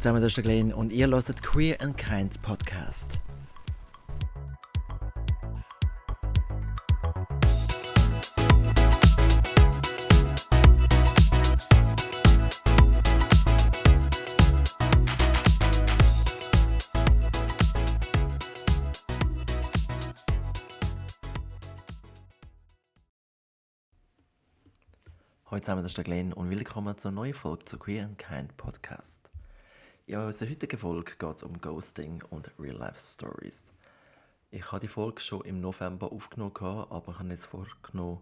Hallo zusammen, das ist der Glenn und ihr hört Queer and Kind Podcast. Hallo zusammen, das ist der Glenn und willkommen zur neuen Folge zu Queer and Kind Podcast. In unserer heutigen Folge geht es um Ghosting und Real-Life-Stories. Ich habe die Folge schon im November aufgenommen, aber ich habe jetzt vorgenommen,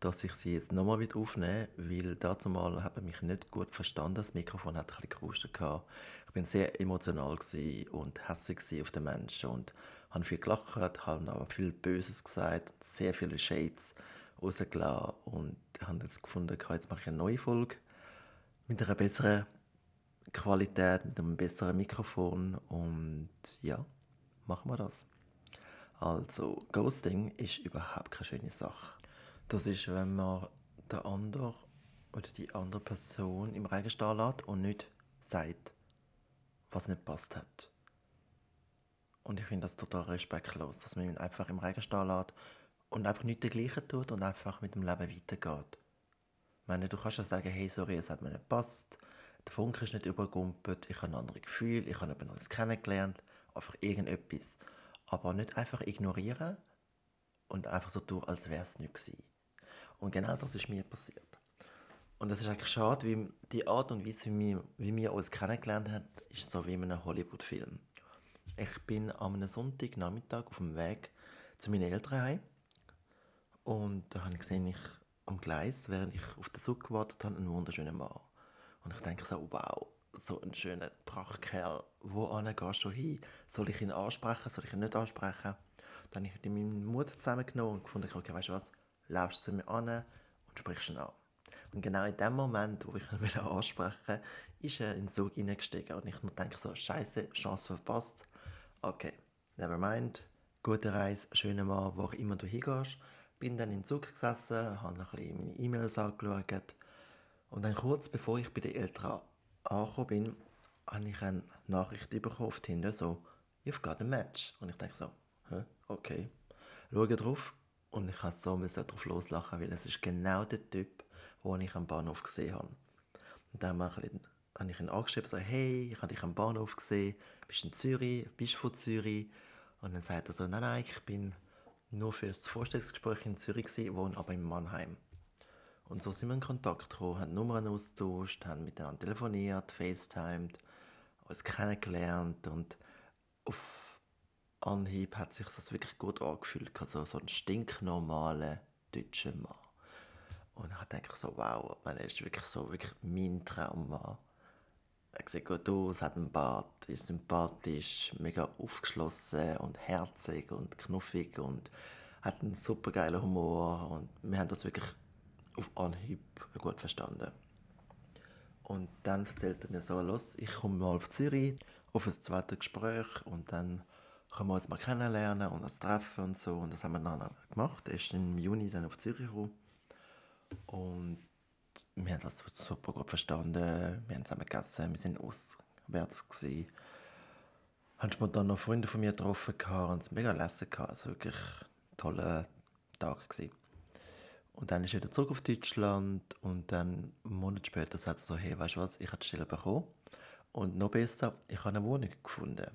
dass ich sie jetzt nochmal wieder aufnehme, weil dazu mal habe ich mich nicht gut verstanden. Das Mikrofon hat ein bisschen gerustet. Ich war sehr emotional und hässlich auf den Menschen und habe viel gelacht, habe aber viel Böses gesagt, sehr viele Shades rausgelassen und habe jetzt gefunden, jetzt mache ich eine neue Folge mit einer besseren Qualität, mit einem besseren Mikrofon und ja, machen wir das. Also, Ghosting ist überhaupt keine schöne Sache. Das ist, wenn man der andere oder die andere Person im Regen stehen lässt und nicht sagt, was nicht passt hat. Und ich finde das total respektlos, dass man ihn einfach im Regen stehen lässt und einfach nicht dergleichen tut und einfach mit dem Leben weitergeht. Ich meine, du kannst ja sagen, hey, sorry, es hat mir nicht gepasst, der Funke ist nicht übergumpelt, ich habe ein anderes Gefühl, ich habe jemand Neues kennengelernt, einfach irgendetwas. Aber nicht einfach ignorieren und einfach so tun, als wäre es nicht gewesen. Und genau das ist mir passiert. Und es ist eigentlich schade, wie die Art und Weise, wie wir, wie wir uns kennengelernt haben, ist so wie in einem Hollywood-Film. Ich bin am Sonntagnachmittag auf dem Weg zu meinen Eltern heim und da habe ich gesehen, ich am Gleis, während ich auf den Zug gewartet habe, einen wunderschönen Mann. Und ich denke so, wow, so ein schöner Prachtkerl, wo gehst du hin? Soll ich ihn ansprechen, soll ich ihn nicht ansprechen? Dann habe ich meinen Mut zusammengenommen und gefunden, okay, weißt du was, laufst du mir an und sprichst ihn an. Und genau in dem Moment, wo ich ihn ansprechen wollte, ist er in den Zug hineingestiegen und ich nur denke so, scheiße, Chance verpasst. Okay, never mind, gute Reise, schöner Mann, wo auch immer du hingehst. Bin dann in den Zug gesessen, habe ein bisschen meine E-Mails angeschaut und dann kurz bevor ich bei den Eltern angekommen bin, habe ich eine Nachricht bekommen auf Tinder, so, you've got a match. Und ich denke so, Hä? okay. Schaue drauf und ich habe so darauf loslachen, weil es ist genau der Typ, den ich am Bahnhof gesehen habe. Und dann habe ich ihn angeschrieben, so, hey, ich habe dich am Bahnhof gesehen, bist in Zürich, bist von Zürich. Und dann sagt er so, nein, nein, ich bin nur für das Vorstellungsgespräch in Zürich gewesen, wohne aber in Mannheim. Und so sind wir in Kontakt gekommen, haben Nummern austauscht, haben miteinander telefoniert, FaceTimed, uns kennengelernt und auf Anhieb hat sich das wirklich gut angefühlt. Also so ein stinknormaler deutscher Mann. Und ich dachte so, wow, er ist wirklich so wirklich mein Traummann. Er sieht gut aus, hat einen Bart, ist sympathisch, mega aufgeschlossen und herzig und knuffig und hat einen super geilen Humor und wir haben das wirklich auf Anhieb gut verstanden. Und dann erzählte er mir so, los, ich komme mal auf Zürich auf ein zweites Gespräch und dann können wir uns mal kennenlernen und uns treffen und so. Und das haben wir dann gemacht. Er ist im Juni dann auf Zürich gekommen. Und wir haben das super gut verstanden. Wir haben zusammen gegessen, wir sind auswärts gewesen. Haben spontan noch Freunde von mir getroffen und es mega lässig gehabt. Also wirklich ein toller Tag gewesen. Und dann ist er wieder zurück auf Deutschland und dann einen Monat später sagt er so, hey, weißt du was, ich habe die Stelle bekommen und noch besser, ich habe eine Wohnung gefunden.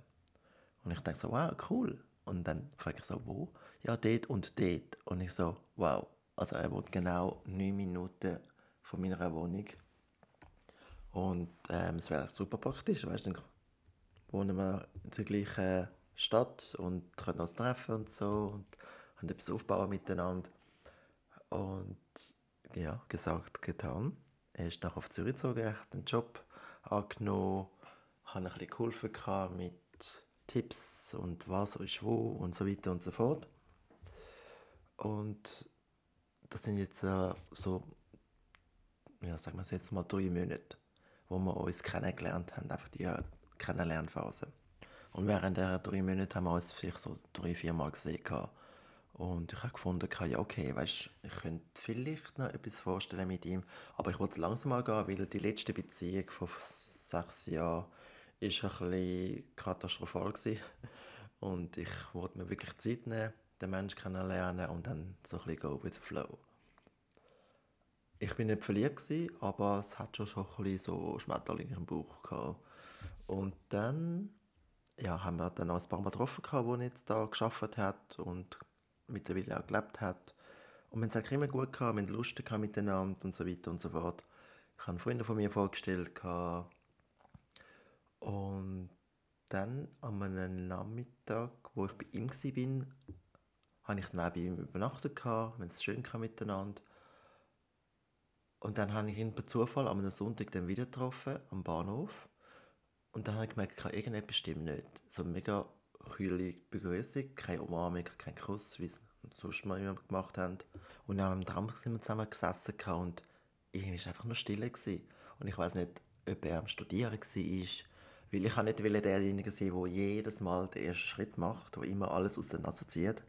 Und ich denke so, wow, cool. Und dann frage ich so, wo? Ja, dort und dort. Und ich so, wow. Also er wohnt genau neun Minuten von meiner Wohnung. Und ähm, es wäre super praktisch, weißt du, dann wohnen wir in der gleichen Stadt und können uns treffen und so und haben etwas aufbauen miteinander. Und ja, gesagt, getan. Er ist nach auf Zürich gezogen, hat einen Job angenommen, hat ein bisschen geholfen mit Tipps und was ist wo und so weiter und so fort. Und das sind jetzt äh, so, ja, sagen wir es jetzt mal drei Monate, wo wir uns kennengelernt haben, einfach die äh, Kennenlernphase. Und während der drei Monate haben wir uns vielleicht so drei, vier Mal gesehen. Gehabt. Und ich habe gefunden, ja, okay, weißt, ich könnte vielleicht noch etwas vorstellen mit ihm, aber ich wollte es langsam angehen, weil die letzte Beziehung von sechs Jahren ist ein bisschen katastrophal gewesen. und ich wollte mir wirklich Zeit nehmen, den Menschen kennenlernen und dann so ein bisschen go with the flow. Ich bin nicht verliebt gewesen, aber es hat schon, schon ein bisschen so Schmetterlinge im Bauch gehabt. Und dann ja, haben wir dann noch ein paar Mal getroffen, wo jetzt da geschafft hat mittlerweile auch gelebt hat. Und wir haben es eigentlich immer gut gehabt, wir haben Lust gehabt miteinander und so weiter und so fort. Ich habe Freunde von mir vorgestellt gehabt. und dann an einem Nachmittag, wo ich bei ihm war, habe ich dann auch bei ihm übernachtet gehabt, haben es schön miteinander. Und dann habe ich ihn per Zufall am Sonntag dann wieder getroffen, am Bahnhof. Und dann habe ich gemerkt, irgendetwas stimmt nicht. So mega kühle Begrüßung, keine Umarmung, kein Kuss, wie es sonst mal jemand gemacht haben. Und dann am Traum sind wir zusammen gesessen und irgendwie war einfach nur still. Gewesen. Und ich weiß nicht, ob er am Studieren war, weil ich nicht derjenige sein der jedes Mal den ersten Schritt macht, der immer alles aus der Nase zieht.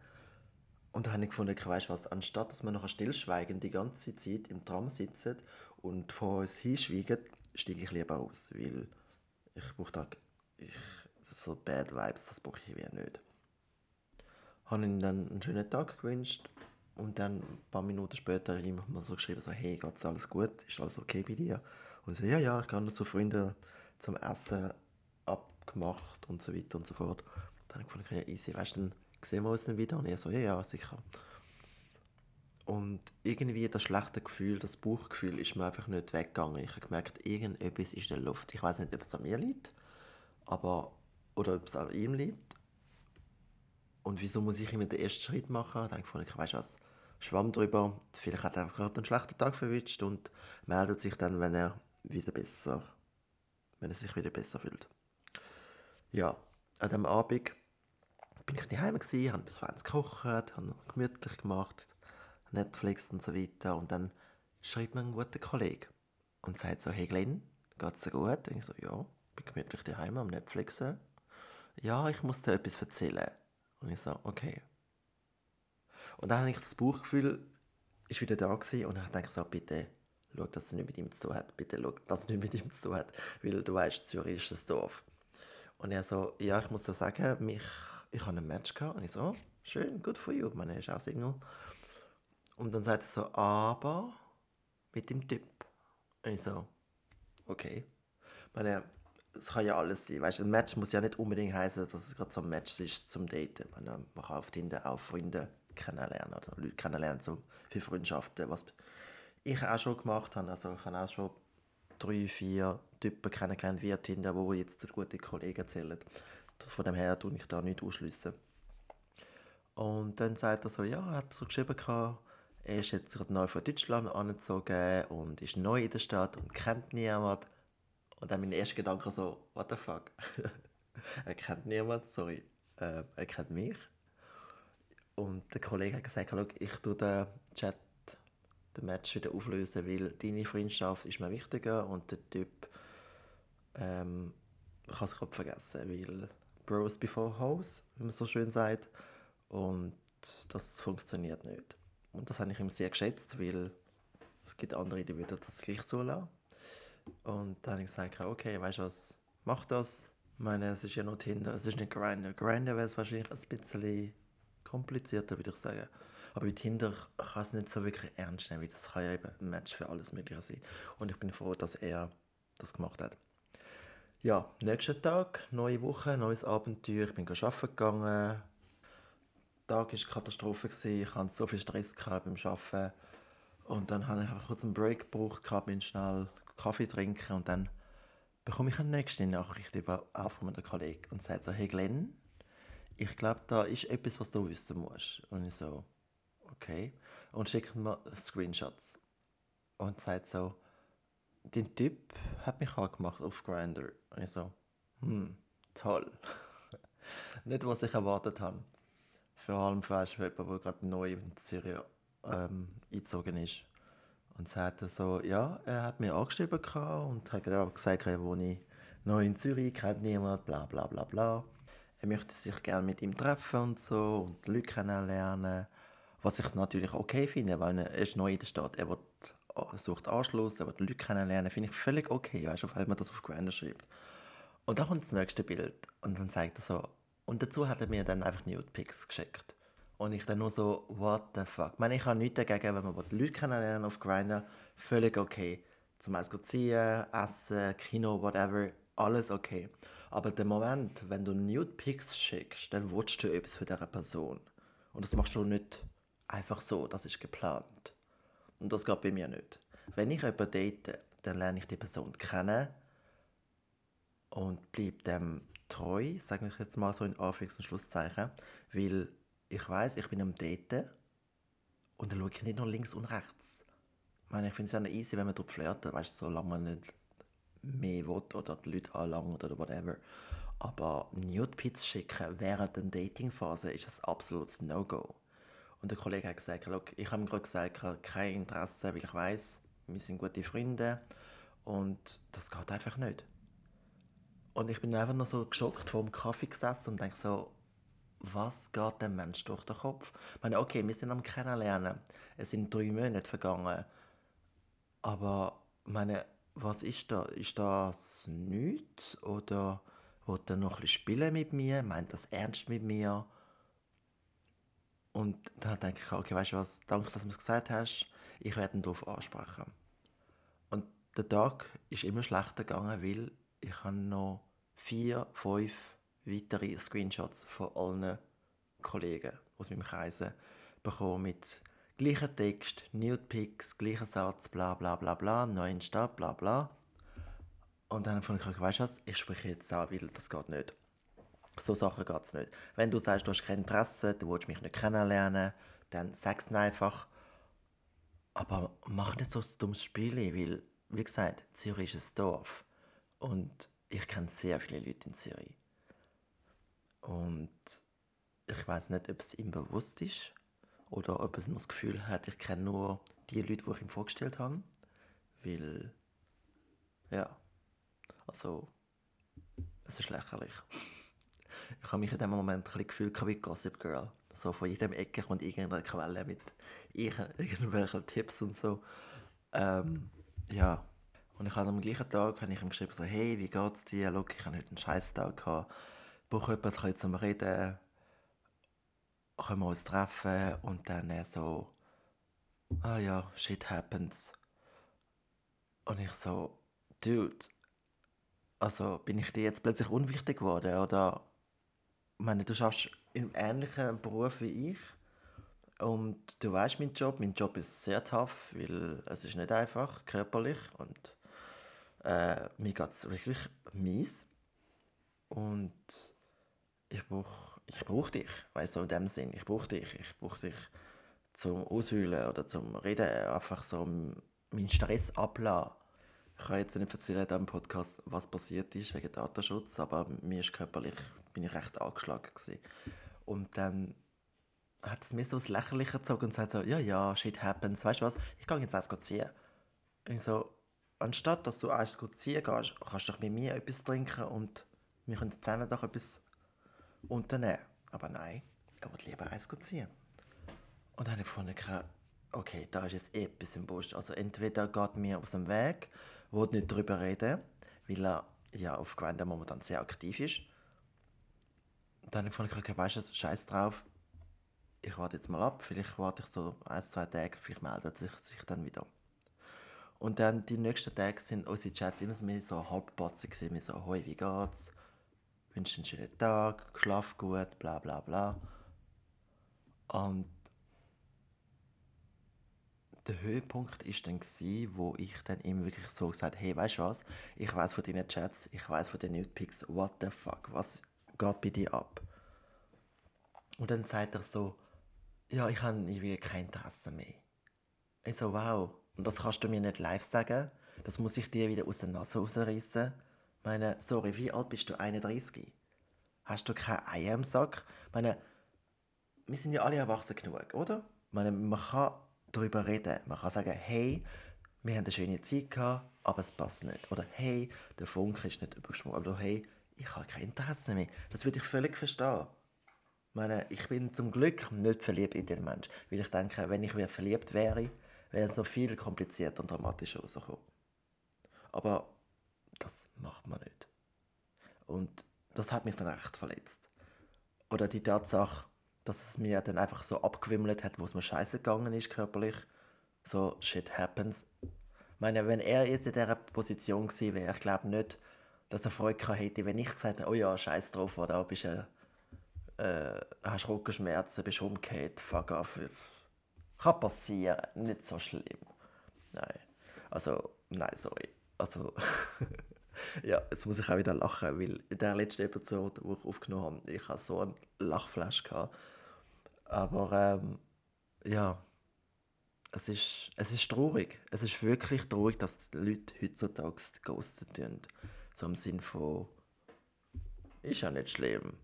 Und da habe ich gefunden, weißt was, anstatt dass wir nachher stillschweigen die ganze Zeit im Tram sitzen und vor uns hinschweigen, steige ich lieber aus, weil ich brauche da ich, so Bad Vibes, das brauche ich wieder nicht. Ich habe ihm dann einen schönen Tag gewünscht und dann ein paar Minuten später ihm mal so geschrieben, so, hey, geht's alles gut? Ist alles okay bei dir? Und so, ja, ja, ich gehe noch zu Freunden zum Essen abgemacht und so weiter und so fort. Dann habe ich gefunden, ja, easy, weißt du, dann sehen wir uns dann wieder. Und er so, ja, ja, sicher. Und irgendwie das schlechte Gefühl, das Bauchgefühl ist mir einfach nicht weggegangen. Ich habe gemerkt, irgendetwas ist in der Luft. Ich weiß nicht, ob es an mir liegt, aber, oder ob es an ihm liegt. Und wieso muss ich immer den ersten Schritt machen? Dann habe ich gefunden, ich weiß was, schwamm drüber. Vielleicht hat er einfach gerade einen schlechten Tag verwischt und meldet sich dann, wenn er wieder besser, wenn er sich wieder besser fühlt. Ja, an dem Abend bin ich daheim gewesen, habe bis 20 gekocht, habe gemütlich gemacht, Netflix und so weiter. Und dann schreibt mir ein guter Kollege und sagt so, hey Glenn, geht's dir gut? Und ich so, ja, bin gemütlich daheim am Netflix. Ja, ich muss dir etwas erzählen. Und ich so, okay. Und dann habe ich das Bauchgefühl, ist wieder da gewesen und ich dachte so, bitte, schau, dass es nicht mit ihm zu tun hat. Bitte schau, dass es nicht mit ihm zu tun hat. Weil du weißt, Zürich ist das Dorf. Und er so, ja, ich muss dir sagen, mich, ich habe ein Match gehabt. Und ich so, oh, schön, good for you. Er ist auch Single. Und dann sagt er so, aber mit dem Typ. Und ich so, okay. Meine, es kann ja alles sein. Weißt, ein Match muss ja nicht unbedingt heißen, dass es gerade so ein Match ist zum Daten. Meine, man kann auf Tinder auch Freunde kennenlernen oder Leute kennenlernen, so für Freundschaften. Was ich auch schon gemacht habe. Also ich habe auch schon drei, vier Typen kennengelernt via Tinder, wo jetzt gute Kollegen zählen. Von dem her tue ich da nicht ausschließen. Und dann sagt er so, ja, er hat so geschrieben, er ist jetzt gerade neu von Deutschland angezogen und ist neu in der Stadt und kennt niemand. Und dann mein erster Gedanke so, what the fuck? er kennt niemand, sorry. Äh, er kennt mich. Und der Kollege hat gesagt, ich tue den Chat, den Match wieder auflösen, weil deine Freundschaft ist mir wichtiger und der Typ ähm, kann es gerade vergessen, weil Bros before Hoes, wie man so schön sagt. Und das funktioniert nicht. Und das habe ich ihm sehr geschätzt, weil es gibt andere, die würden das gleich zulassen. Und dann habe ich gesagt, okay, weißt du was, mach das. Ich meine, es ist ja noch Tinder, es ist nicht Grindr. Grindr wäre es wahrscheinlich ein bisschen komplizierter, würde ich sagen. Aber mit Tinder kann es nicht so wirklich ernst nehmen, weil das kann ja eben ein Match für alles Mögliche sein. Und ich bin froh, dass er das gemacht hat. Ja, nächster Tag, neue Woche, neues Abenteuer. Ich bin arbeiten gegangen, Tag war Katastrophe. Ich hatte so viel Stress beim Arbeiten. Und dann habe ich einfach kurz einen Break gebraucht, bin schnell Kaffee trinken und dann bekomme ich eine nächste Nachricht über, auch von einem Kollegen und sagt so, hey Glenn, ich glaube, da ist etwas, was du wissen musst. Und ich so, okay. Und schickt mir Screenshots. Und sagt so, dein Typ hat mich angemacht auf Grindr. Und ich so, hm, toll. Nicht, was ich erwartet habe. Vor allem für jemanden, der gerade neu in Syrien ähm, eingezogen ist. Und sagte so, ja, er hat mir angeschrieben und hat gesagt, er wohne neu in Zürich, kennt niemand, bla bla bla bla. Er möchte sich gerne mit ihm treffen und so und Leute kennenlernen. Was ich natürlich okay finde, weil er ist neu in der Stadt. Er wird, sucht Anschluss, er wird Leute kennenlernen, finde ich völlig okay, weißt du, wenn man das auf Grindr schreibt. Und dann kommt das nächste Bild und dann zeigt er so, und dazu hat er mir dann einfach Nude Pics geschickt. Und ich dann nur so, what the fuck. Ich meine, ich habe nichts dagegen, wenn man Leute kennenlernen auf Grindr, völlig okay. Zum Eis ziehen, essen, Kino, whatever, alles okay. Aber der Moment, wenn du Nude Pics schickst, dann willst du etwas für diese Person. Und das machst du nicht einfach so, das ist geplant. Und das geht bei mir nicht. Wenn ich jemanden date, dann lerne ich die Person kennen und bleibe dem treu, sage ich jetzt mal so in Anführungs- und Schlusszeichen, weil ich weiß, ich bin am Daten und dann schaue ich nicht nur links und rechts. Ich meine, ich finde es ja easy, wenn man dort flirtet, weißt du, solange man nicht mehr will oder die Leute anlangt oder whatever. Aber Nude-Pits schicken während der Dating-Phase ist ein absolutes No-Go. Und der Kollege hat gesagt, ich habe ihm gerade gesagt, ich habe kein Interesse, weil ich weiß, wir sind gute Freunde und das geht einfach nicht. Und ich bin einfach nur so geschockt vor dem Kaffee gesessen und denke so, was geht dem Mensch durch den Kopf? Ich meine, okay, wir sind am Kennenlernen. Es sind drei Monate vergangen. Aber, meine, was ist da? Ist das nichts? Oder will er noch ein bisschen spielen mit mir? Meint das ernst mit mir? Und dann denke ich, okay, weißt du was, danke, dass du mir gesagt hast. Ich werde ihn darauf ansprechen. Und der Tag ist immer schlechter gegangen, weil ich habe noch vier, fünf weitere Screenshots von allen Kollegen aus meinem Kreis bekommen mit gleichen Text, Nude Pics, gleicher Satz, bla bla bla bla, neuen Stadt, bla bla. Und dann habe ich gesagt, weißt du was, ich spreche jetzt da, weil das geht nicht. So Sachen geht es nicht. Wenn du sagst, du hast kein Interesse, du willst mich nicht kennenlernen, dann sag es einfach. Aber mach nicht so ein dummes Spiel, weil, wie gesagt, Zürich ist ein Dorf. Und ich kenne sehr viele Leute in Zürich. Und ich weiß nicht, ob es ihm bewusst ist oder ob er das Gefühl hat, ich kenne nur die Leute, die ich ihm vorgestellt habe. Weil, ja, also, es ist lächerlich. Ich habe mich in dem Moment ein gefühlt wie Gossip Girl. So von jedem Ecke kommt irgendeine Quelle mit irgendwelchen Tipps und so. Ähm, ja, und ich habe am gleichen Tag habe ich ihm geschrieben, so, hey, wie geht's dir? Look, ich habe heute einen scheiß Tag gehabt. Brauche jemanden zum Reden. Können wir uns treffen? Und dann so, ah ja, shit happens. Und ich so, dude, also bin ich dir jetzt plötzlich unwichtig geworden? Oder, ich meine, du schaffst im ähnlichen Beruf wie ich. Und du weißt meinen Job. Mein Job ist sehr tough, weil es ist nicht einfach, körperlich. Und äh, mir geht es wirklich mies. Und ich brauche ich brauch dich, weißt du, in dem Sinn. Ich brauche dich. Ich brauche dich zum Auswühlen oder zum Reden. Einfach so meinen Stress ablassen. Ich kann jetzt nicht erzählen in Podcast, was passiert ist wegen Datenschutz, aber mir ist körperlich, bin ich recht angeschlagen gewesen. Und dann hat es mir so das Lächerliche gezogen und sagt so, ja, ja, shit happens, weißt du was, ich gehe jetzt eins ziehen. Und ich so, anstatt dass du eins ziehen gehst, kannst du doch mit mir etwas trinken und wir können zusammen doch etwas unternehmen. Aber nein, er will lieber eins ziehen. Und dann habe ich gefunden, okay, da ist jetzt etwas im Busch. Also entweder geht mir aus dem Weg, will nicht darüber reden, weil er ja auf Grindr momentan sehr aktiv ist. Und dann habe ich gefunden, okay, weißt du, scheiß drauf, ich warte jetzt mal ab, vielleicht warte ich so ein, zwei Tage, vielleicht meldet sich, sich dann wieder. Und dann die nächsten Tage sind unsere Chats immer so, halbpatzig gewesen, so, hoi, wie geht's? Wünsche einen schönen Tag, schlaf gut, bla bla bla. Und der Höhepunkt war dann, gewesen, wo ich dann ihm wirklich so gesagt habe, hey, weißt du was, ich weiß von deinen Chats, ich weiß von den Nudepics, what the fuck, was geht bei dir ab? Und dann sagt er so, ja, ich habe irgendwie kein Interesse mehr. Ich so, wow, und das kannst du mir nicht live sagen. Das muss ich dir wieder aus der Nase rausreißen. Meine, sorry, wie alt bist du? 31? Hast du kein Ei im Sack? Meine, wir sind ja alle erwachsen genug, oder? Meine, man kann darüber reden. Man kann sagen, hey, wir haben eine schöne Zeit gehabt, aber es passt nicht. Oder hey, der Funke ist nicht übergesprungen. Oder hey, ich habe kein Interesse mehr. Das würde ich völlig verstehen. Ich meine, ich bin zum Glück nicht verliebt in den Menschen. Weil ich denke, wenn ich verliebt wäre, wäre es noch viel komplizierter und dramatischer rausgekommen. Aber das macht man nicht. Und das hat mich dann echt verletzt. Oder die Tatsache, dass es mir dann einfach so abgewimmelt hat, wo es mir scheiße gegangen ist körperlich. So, shit happens. Ich meine, wenn er jetzt in dieser Position gewesen wäre, ich glaube nicht, dass er Freude hätte, wenn ich gesagt hätte, oh ja, scheiß drauf, oder bist du, äh, hast Rückenschmerzen, bist umgekehrt, fuck off. Kann passieren, nicht so schlimm. Nein. Also, nein, sorry. Also, ja, jetzt muss ich auch wieder lachen, weil in der letzten Episode, die ich aufgenommen habe, ich hatte so einen Lachflash. Gehabt. Aber, ähm, ja, es ist, es ist traurig. Es ist wirklich traurig, dass die Leute heutzutage ghosten tun. So im Sinn von, ist ja nicht schlimm.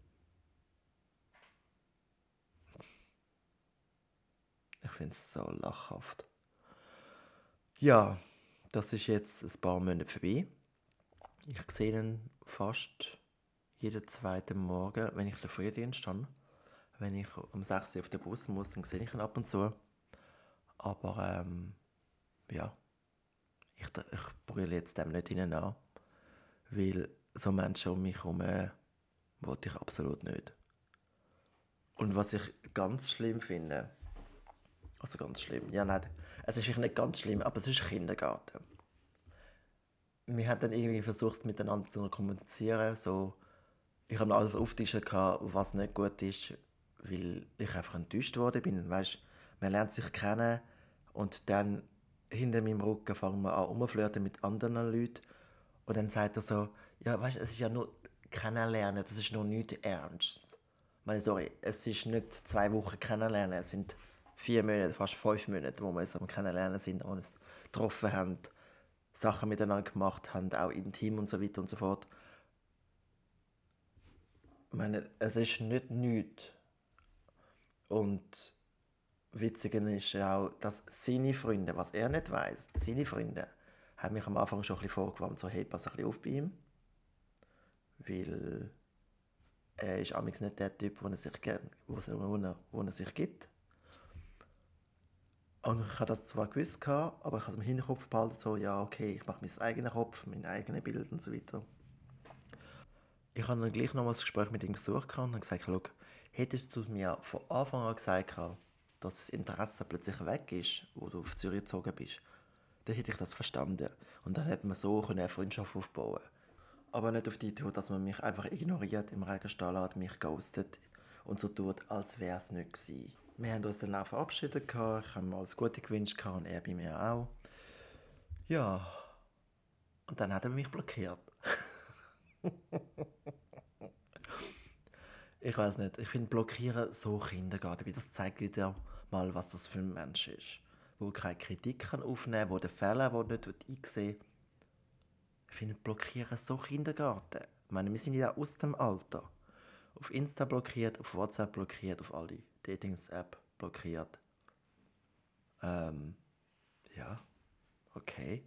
Ich finde es so lachhaft. Ja, das ist jetzt ein paar Monate vorbei. Ich sehe ihn fast jeden zweiten Morgen, wenn ich den Frühdienst habe. Wenn ich um 6 Uhr auf den Bus muss, dann sehe ich ihn ab und zu. Aber ähm, ja, ich, ich brülle jetzt dem nicht hinein an, weil so Menschen um mich herum äh, wollte ich absolut nicht. Und was ich ganz schlimm finde, also ganz schlimm, ja nein, es ist nicht ganz schlimm, aber es ist Kindergarten. Wir haben dann irgendwie versucht miteinander zu kommunizieren, so, ich habe alles auftischen was nicht gut ist, weil ich einfach enttäuscht worden bin, weißt, man lernt sich kennen, und dann hinter meinem Rücken fangen wir an rumflirten mit anderen Leuten. Und dann sagt er so, ja, weißt du, es ist ja nur kennenlernen, das ist noch nicht ernst. Ich meine, sorry, es ist nicht zwei Wochen kennenlernen, es sind vier Monate, fast fünf Monate, wo wir uns am Kennenlernen sind, uns getroffen haben, Sachen miteinander gemacht haben, auch intim und so weiter und so fort. Ich meine, es ist nicht nichts. Und Witzige ist auch, dass seine Freunde, was er nicht weiß, seine Freunde, haben mich am Anfang schon ein bisschen vorgewarnt, so hey, pass ein bisschen auf bei ihm. Weil er ist amigs nicht der Typ, wo er sich, wo er, wo er sich gibt. Und ich habe das zwar gewusst, aber ich habe es im Hinterkopf behalten, so, ja, okay, ich mache meinen eigenen Kopf, mein eigenes Bild und so weiter. Ich habe dann gleich nochmals ein Gespräch mit ihm gesucht und habe gesagt, schau, hättest du mir von Anfang an gesagt, dass das Interesse plötzlich weg ist, wo du auf Zürich gezogen bist, dann hätte ich das verstanden. Und dann hätte man so eine Freundschaft aufbauen Aber nicht auf die Tour, dass man mich einfach ignoriert, im Regenstall hat, mich ghostet und so tut, als wäre es nicht gewesen. Wir haben uns dann auch verabschiedet, ich habe mir alles Gute gewünscht und er bei mir auch. Ja, und dann hat er mich blockiert. ich weiß nicht, ich finde Blockieren so Kindergarten, wie das zeigt wieder mal, was das für ein Mensch ist. Wo keine Kritik kann aufnehmen kann, wo den Fehler wo nicht einsehen will. Ich finde Blockieren so Kindergarten. Ich meine, wir sind ja aus dem Alter. Auf Insta blockiert, auf WhatsApp blockiert, auf alle Datings-App blockiert. Ähm, ja, okay.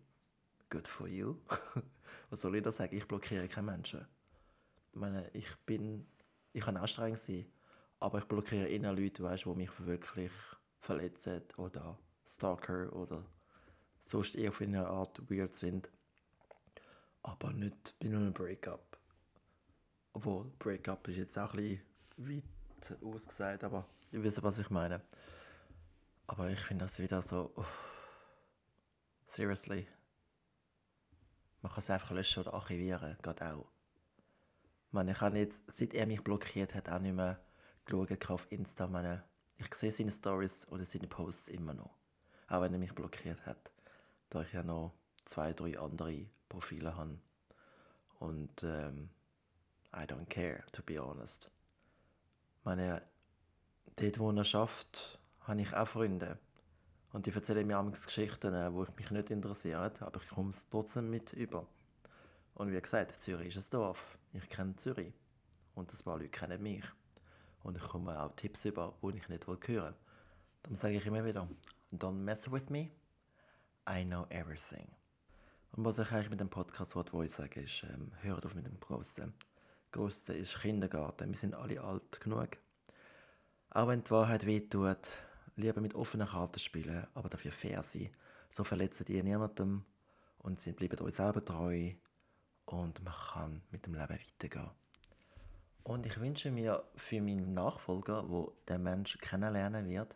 Good for you. Was soll ich da sagen? Ich blockiere keine Menschen. Ich meine, ich bin, ich kann anstrengend sein, aber ich blockiere immer Leute, weißt, die mich wirklich verletzen oder Stalker oder sonst eher auf eine Art weird sind. Aber nicht bei einem Breakup. Obwohl, Breakup ist jetzt auch ein bisschen weit ausgesagt, aber ihr wisst, was ich meine. Aber ich finde das wieder so. Oh, seriously. Man kann es einfach löschen oder archivieren, geht auch. Ich meine, ich habe jetzt, seit er mich blockiert hat, auch nicht mehr geschaut auf Insta. Meine, ich sehe seine Stories oder seine Posts immer noch. Auch wenn er mich blockiert hat. Da ich ja noch zwei, drei andere Profile habe. Und ähm, I don't care, to be honest. Meine, dort, wo er schafft, habe ich auch Freunde. Und die erzählen mir manchmal Geschichten, wo ich mich nicht interessiert, aber ich komme es trotzdem mit über. Und wie gesagt, Zürich ist ein Dorf. Ich kenne Zürich. Und ein paar Leute kennen mich und ich komme auch Tipps über, die ich nicht hören will. Darum sage ich immer wieder, don't mess with me, I know everything. Und was ich eigentlich mit dem Podcast wollte sagen, ist, ähm, hört auf mit dem Großen. Großen ist Kindergarten, wir sind alle alt genug. Auch wenn die Wahrheit wehtut, lieber mit offenen Karten spielen, aber dafür fair sein. So verletzen die niemandem und sie bleiben euch selber treu und man kann mit dem Leben weitergehen. Und ich wünsche mir für meinen Nachfolger, wo der Mensch kennenlernen wird,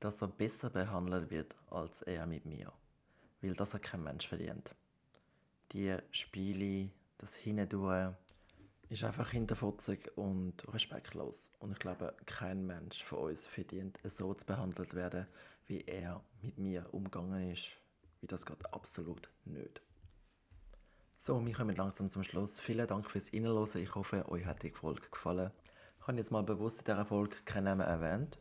dass er besser behandelt wird als er mit mir. Weil das hat kein Mensch verdient. Die Spiele, das Hindurch, ist einfach hinterfotzig und respektlos. Und ich glaube, kein Mensch von uns verdient, so zu behandelt werden, wie er mit mir umgegangen ist. Wie das geht absolut nicht. So, wir kommen langsam zum Schluss. Vielen Dank fürs Reinhören. Ich hoffe, euch hat die Folge gefallen. Ich habe jetzt mal bewusst in dieser Folge keinen Namen erwähnt,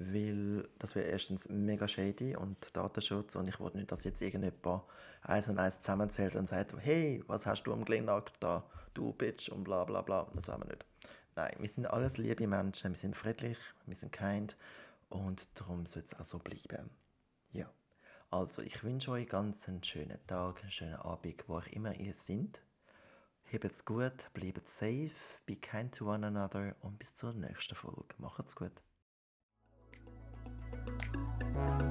weil das wäre erstens mega shady und Datenschutz und ich wollte nicht, dass jetzt irgendjemand eins und eins zusammenzählt und sagt, hey, was hast du am Glennack da, du Bitch und bla bla bla. Das wollen wir nicht. Nein, wir sind alles liebe Menschen, wir sind friedlich, wir sind kind und darum soll es auch so bleiben. Ja. Also, ich wünsche euch ganz einen schönen Tag, einen schönen Abend, wo auch immer ihr seid. Habt's gut, bleibt safe, be kind to one another und bis zur nächsten Folge. Macht's gut. Thank you.